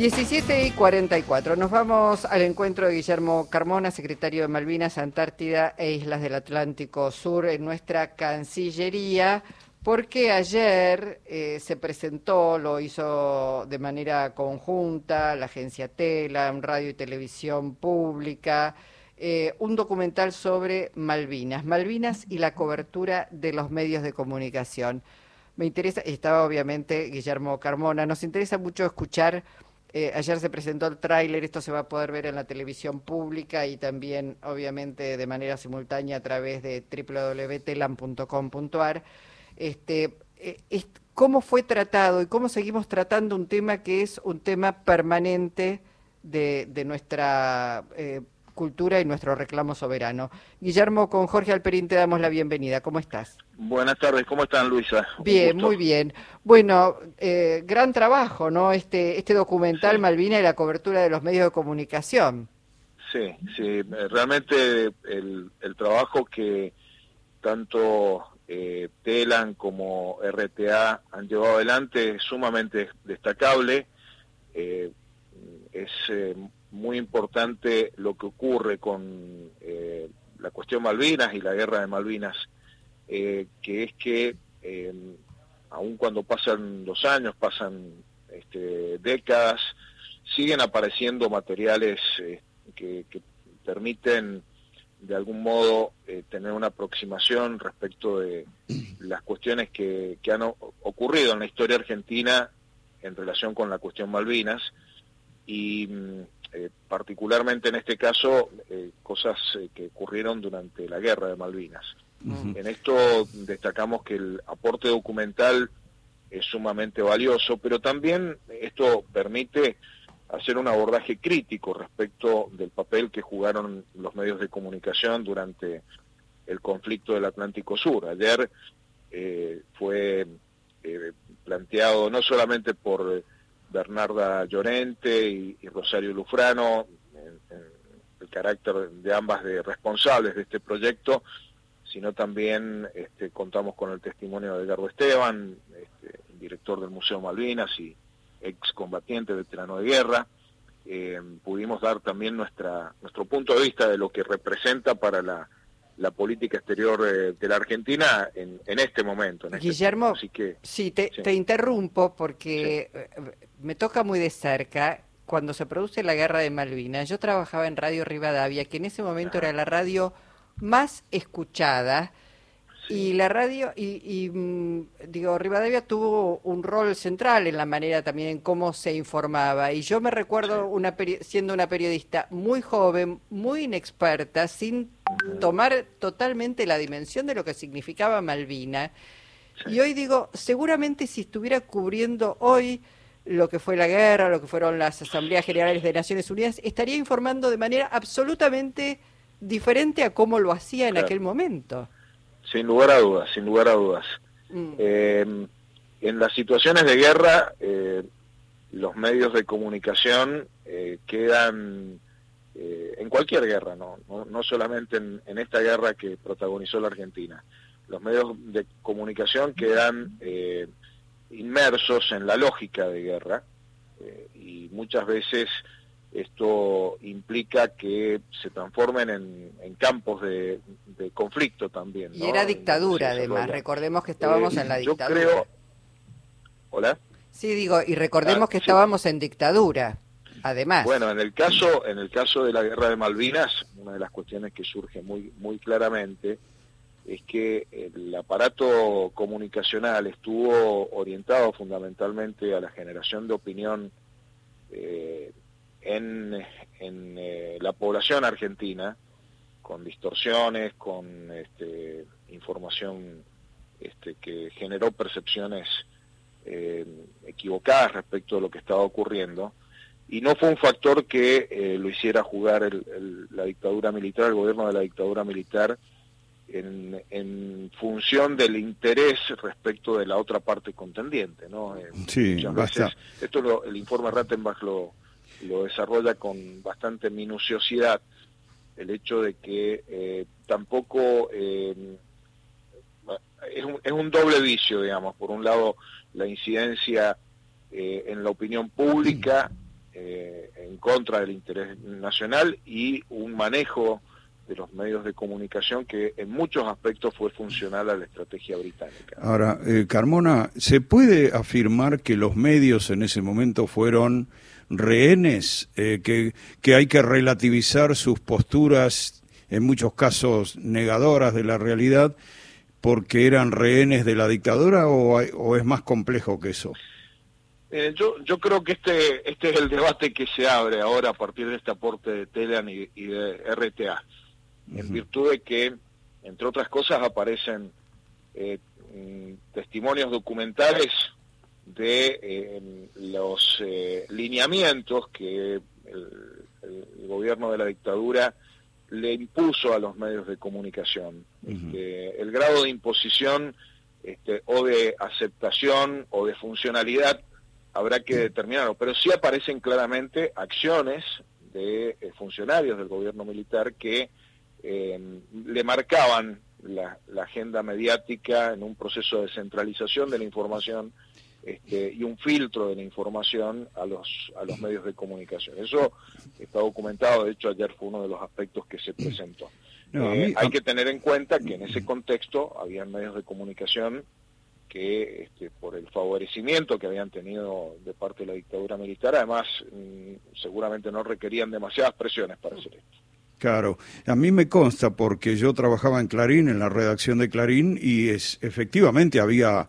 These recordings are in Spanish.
17 y 44. Nos vamos al encuentro de Guillermo Carmona, secretario de Malvinas, Antártida e Islas del Atlántico Sur en nuestra Cancillería, porque ayer eh, se presentó, lo hizo de manera conjunta, la agencia Tela, Radio y Televisión Pública, eh, un documental sobre Malvinas, Malvinas y la cobertura de los medios de comunicación. Me interesa, estaba obviamente Guillermo Carmona, nos interesa mucho escuchar eh, ayer se presentó el tráiler, esto se va a poder ver en la televisión pública y también, obviamente, de manera simultánea a través de www.telam.com.ar. Este, eh, ¿Cómo fue tratado y cómo seguimos tratando un tema que es un tema permanente de, nuestra eh, cultura y nuestro reclamo soberano? Guillermo, con Jorge Alperín te damos la bienvenida. ¿Cómo estás? Buenas tardes, ¿cómo están Luisa? Bien, muy bien. Bueno, eh, gran trabajo, ¿no? Este, este documental Malvina y la cobertura de los medios de comunicación. Sí, sí, eh, realmente el, trabajo que tanto eh, Telan como RTA han llevado adelante es sumamente destacable. es muy importante lo que ocurre con la cuestión Malvinas y la guerra de Malvinas eh, que es que eh, aun cuando pasan los años, pasan este, décadas, siguen apareciendo materiales eh, que, permiten de algún modo tener una aproximación respecto de las cuestiones que, han ocurrido en la historia argentina en relación con la cuestión Malvinas. Y mm, particularmente en este caso cosas que ocurrieron durante la guerra de Malvinas. En esto destacamos que el aporte documental es sumamente valioso, pero también esto permite hacer un abordaje crítico respecto del papel que jugaron los medios de comunicación durante el conflicto del Atlántico Sur. Ayer eh, fue eh, planteado no solamente por Bernarda Llorente y, Rosario Lufrano, el carácter de ambas de responsables de este proyecto, sino también este, contamos con el testimonio de Edgardo Esteban, este, director del Museo Malvinas y excombatiente veterano de guerra. Eh, pudimos dar también nuestra, nuestro punto de vista de lo que representa para la, política exterior eh, de la Argentina en, este momento. Este Guillermo, sí, te, te, interrumpo porque eh, me toca muy de cerca cuando se produce la guerra de Malvinas. Yo trabajaba en Radio Rivadavia, que en ese momento era la radio más escuchada. Y la radio, y, mm, digo, Rivadavia tuvo un rol central en la manera también en cómo se informaba. Y yo me recuerdo una siendo una periodista muy joven, muy inexperta, sin tomar totalmente la dimensión de lo que significaba Malvina. Y hoy digo, seguramente si estuviera cubriendo hoy lo que fue la guerra, lo que fueron las asambleas generales de Naciones Unidas, estaría informando de manera absolutamente diferente a cómo lo hacía en aquel momento. Sin lugar a dudas, sin lugar a dudas. Mm. Eh, en las situaciones de guerra, eh, los medios de comunicación eh, quedan, en cualquier guerra, no, no, solamente en, esta guerra que protagonizó la Argentina, los medios de comunicación quedan inmersos en la lógica de guerra y muchas veces esto implica que se transformen en, campos de, conflicto también. Y era dictadura, además. Recordemos que estábamos en la eh, dictadura. Yo creo. ¿Hola? Sí, digo, y recordemos ah, que estábamos en dictadura, además. Bueno, en el caso, en el caso de la guerra de Malvinas, una de las cuestiones que surge muy, muy claramente es que el aparato comunicacional estuvo orientado fundamentalmente a la generación de opinión eh, en, eh, la población argentina, con distorsiones, con este, información este, que generó percepciones eh, equivocadas respecto a lo que estaba ocurriendo, y no fue un factor que eh, lo hiciera jugar la dictadura militar, el gobierno de la dictadura militar, en, función del interés respecto de la otra parte contendiente, ¿no? sí, esto el informe Rattenbach lo, lo desarrolla con bastante minuciosidad el hecho de que eh, tampoco eh, es, un, es, un, doble vicio, digamos, por un lado la incidencia eh, en la opinión pública eh, en contra del interés nacional y un manejo de los medios de comunicación que en muchos aspectos fue funcional a la estrategia británica. Ahora, eh, Carmona, ¿se puede afirmar que los medios en ese momento fueron rehenes, eh, que, que hay que relativizar sus posturas, en muchos casos negadoras de la realidad, porque eran rehenes de la dictadura o, es más complejo que eso? Eh, yo, yo creo que este, este es el debate que se abre ahora a partir de este aporte de Telan y de RTA en virtud de que, entre otras cosas, aparecen eh, mm, testimonios documentales de eh, los lineamientos que el, gobierno de la dictadura le impuso a los medios de comunicación. Este, el grado de imposición este, o de aceptación o de funcionalidad habrá que determinarlo, pero sí aparecen claramente acciones de funcionarios del gobierno militar que eh, le marcaban la, agenda mediática en un proceso de centralización de la información este, y un filtro de la información a los, a los medios de comunicación. Eso está documentado, de hecho ayer fue uno de los aspectos que se presentó. Eh, hay que tener en cuenta que en ese contexto había medios de comunicación que este, por el favorecimiento que habían tenido de parte de la dictadura militar, además mm, seguramente no requerían demasiadas presiones para hacer esto. Claro, a mí me consta porque yo trabajaba en Clarín, en la redacción de Clarín, y es, efectivamente había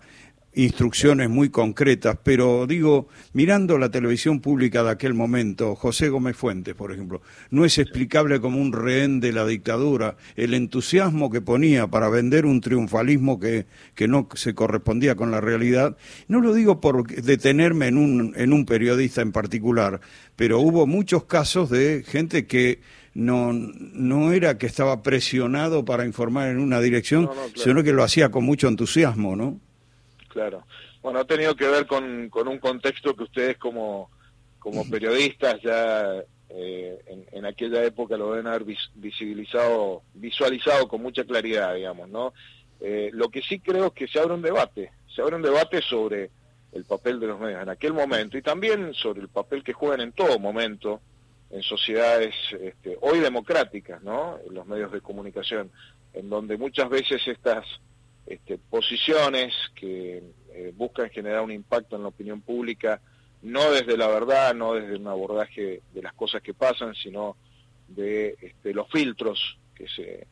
instrucciones muy concretas, pero digo, mirando la televisión pública de aquel momento, José Gómez Fuentes, por ejemplo, no es explicable como un rehén de la dictadura, el entusiasmo que ponía para vender un triunfalismo que, que no se correspondía con la realidad. No lo digo por detenerme en un, en un periodista en particular, pero hubo muchos casos de gente que no, no era que estaba presionado para informar en una dirección, sino que lo hacía con mucho entusiasmo, ¿no? Claro. Bueno, ha tenido que ver con, con un contexto que ustedes como, como periodistas ya eh, en, aquella época lo deben haber visibilizado, visualizado con mucha claridad, digamos, ¿no? Eh, lo que sí creo es que se abre un debate, se abre un debate sobre el papel de los medios en aquel momento y también sobre el papel que juegan en todo momento en sociedades este, hoy democráticas, ¿no? En los medios de comunicación, en donde muchas veces estas este, posiciones que eh, buscan generar un impacto en la opinión pública, no desde la verdad, no desde un abordaje de las cosas que pasan, sino de este, los filtros que se,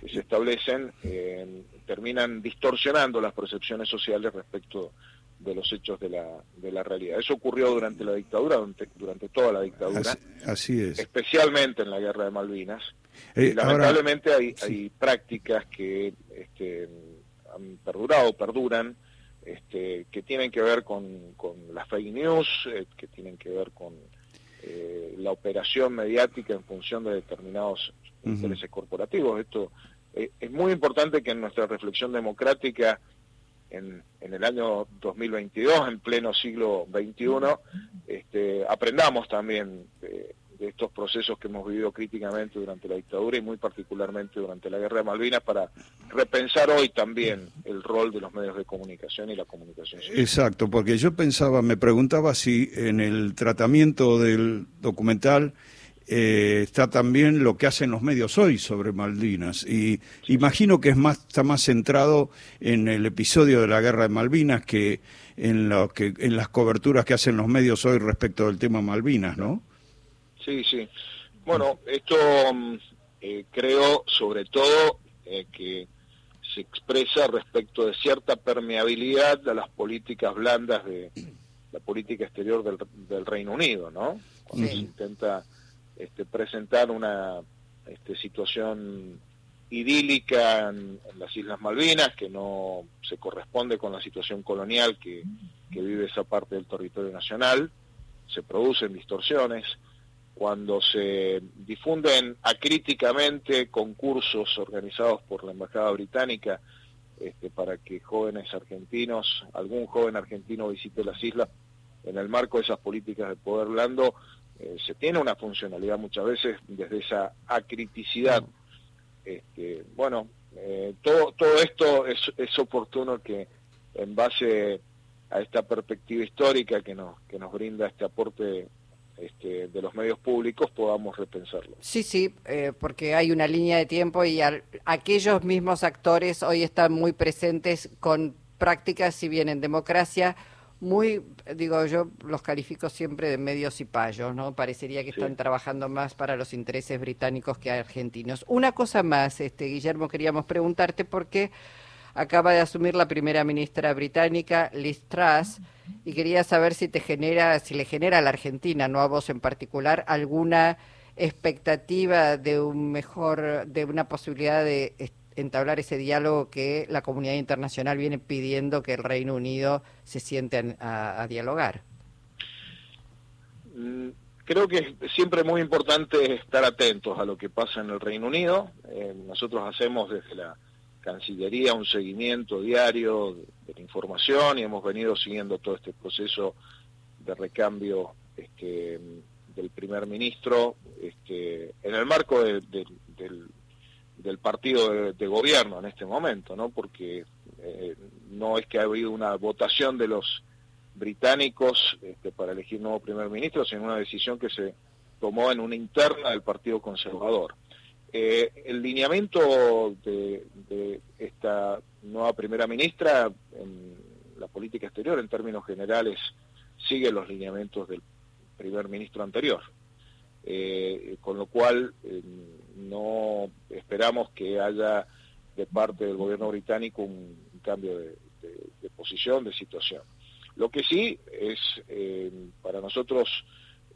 que se establecen, eh, terminan distorsionando las percepciones sociales respecto de los hechos de la, de la realidad. Eso ocurrió durante la dictadura, durante, durante toda la dictadura. Así, es. Especialmente en la guerra de Malvinas. Eh, lamentablemente hay, hay prácticas que este, han perdurado, perduran, este, que tienen que ver con, con las fake news, eh, que tienen que ver con eh, la operación mediática en función de determinados intereses corporativos. Esto es muy importante que en nuestra reflexión democrática en, el año 2022, en pleno siglo XXI, este, aprendamos también de, estos procesos que hemos vivido críticamente durante la dictadura y muy particularmente durante la guerra de Malvinas para repensar hoy también el rol de los medios de comunicación y la comunicación social. Exacto, porque yo pensaba, me preguntaba si en el tratamiento del documental eh, está también lo que hacen los medios hoy sobre Malvinas. Y imagino que es más, está más centrado en el episodio de la guerra de Malvinas que en, lo que, en las coberturas que hacen los medios hoy respecto del tema Malvinas, ¿no? Sí, sí. Bueno, esto mm, eh, creo sobre todo eh, que se expresa respecto de cierta permeabilidad a las políticas blandas de la política exterior del, Reino Unido, ¿no? Cuando se intenta este, presentar una este, situación idílica en, las Islas Malvinas, que no se corresponde con la situación colonial que, vive esa parte del territorio nacional, se producen distorsiones, cuando se difunden acríticamente concursos organizados por la Embajada Británica este, para que jóvenes argentinos, algún joven argentino visite las islas en el marco de esas políticas de poder blando, eh, se tiene una funcionalidad muchas veces desde esa acriticidad. Este, bueno, eh, todo, todo esto es, es oportuno que en base a esta perspectiva histórica que nos, que nos brinda este aporte este, de los medios públicos podamos repensarlo. Sí, sí, eh, porque hay una línea de tiempo y aquellos mismos actores hoy están muy presentes con prácticas, si bien en democracia, muy, digo, yo los califico siempre de medios y payos, ¿no? Parecería que están trabajando más para los intereses británicos que argentinos. Una cosa más, este Guillermo, queríamos preguntarte por qué acaba de asumir la primera ministra británica, Liz Truss, y quería saber si te genera, si le genera a la Argentina, no a vos en particular, alguna expectativa de un mejor, de una posibilidad de entablar ese diálogo que la comunidad internacional viene pidiendo que el Reino Unido se siente a, dialogar. Mm, creo que es siempre muy importante estar atentos a lo que pasa en el Reino Unido. Eh, nosotros hacemos desde la Cancillería un seguimiento diario de la información y hemos venido siguiendo todo este proceso de recambio este, del primer ministro este, en el marco del, partido de, gobierno en este momento, ¿no? porque eh, no es que ha habido una votación de los británicos este, para elegir nuevo primer ministro, sino una decisión que se tomó en una interna del Partido Conservador. Eh, el lineamiento de, esta nueva primera ministra en la política exterior, en términos generales, sigue los lineamientos del primer ministro anterior. Eh, con lo cual, eh, no esperamos que haya de parte del gobierno británico un, cambio de, posición, de situación. Lo que sí es para nosotros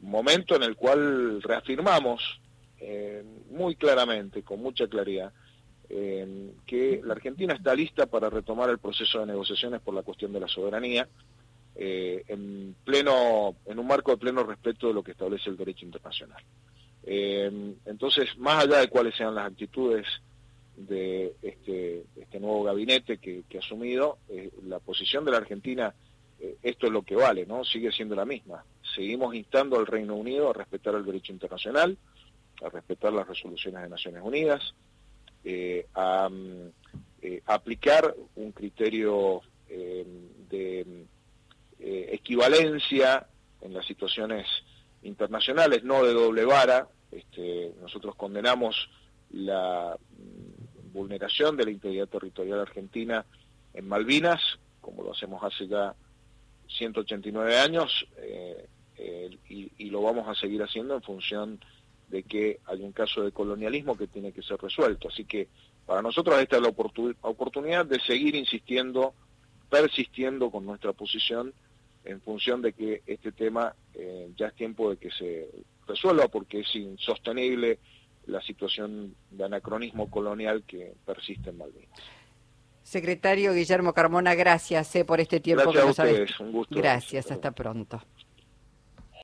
un momento en el cual reafirmamos eh, muy claramente, con mucha claridad, eh, que la Argentina está lista para retomar el proceso de negociaciones por la cuestión de la soberanía, eh, en pleno, en un marco de pleno respeto de lo que establece el derecho internacional. entonces, más allá de cuáles sean las actitudes de este, este nuevo gabinete que, que ha asumido, la posición de la Argentina, esto es lo que vale, ¿no? Sigue siendo la misma. Seguimos instando al Reino Unido a respetar el derecho internacional, a respetar las resoluciones de Naciones Unidas, eh, a, eh, aplicar un criterio eh, de equivalencia en las situaciones internacionales, no de doble vara. Este, nosotros condenamos la mm, vulneración de la integridad territorial argentina en Malvinas, como lo hacemos hace ya 189 años, y, lo vamos a seguir haciendo en función de que hay un caso de colonialismo que tiene que ser resuelto. Así que para nosotros esta es la oportunidad de seguir insistiendo, persistiendo con nuestra posición en función de que este tema eh, ya es tiempo de que se resuelva porque es insostenible la situación de anacronismo colonial que persiste en Malvinas. Secretario Guillermo Carmona, gracias eh, por este tiempo gracias que nos a un gusto. Gracias, hasta pronto.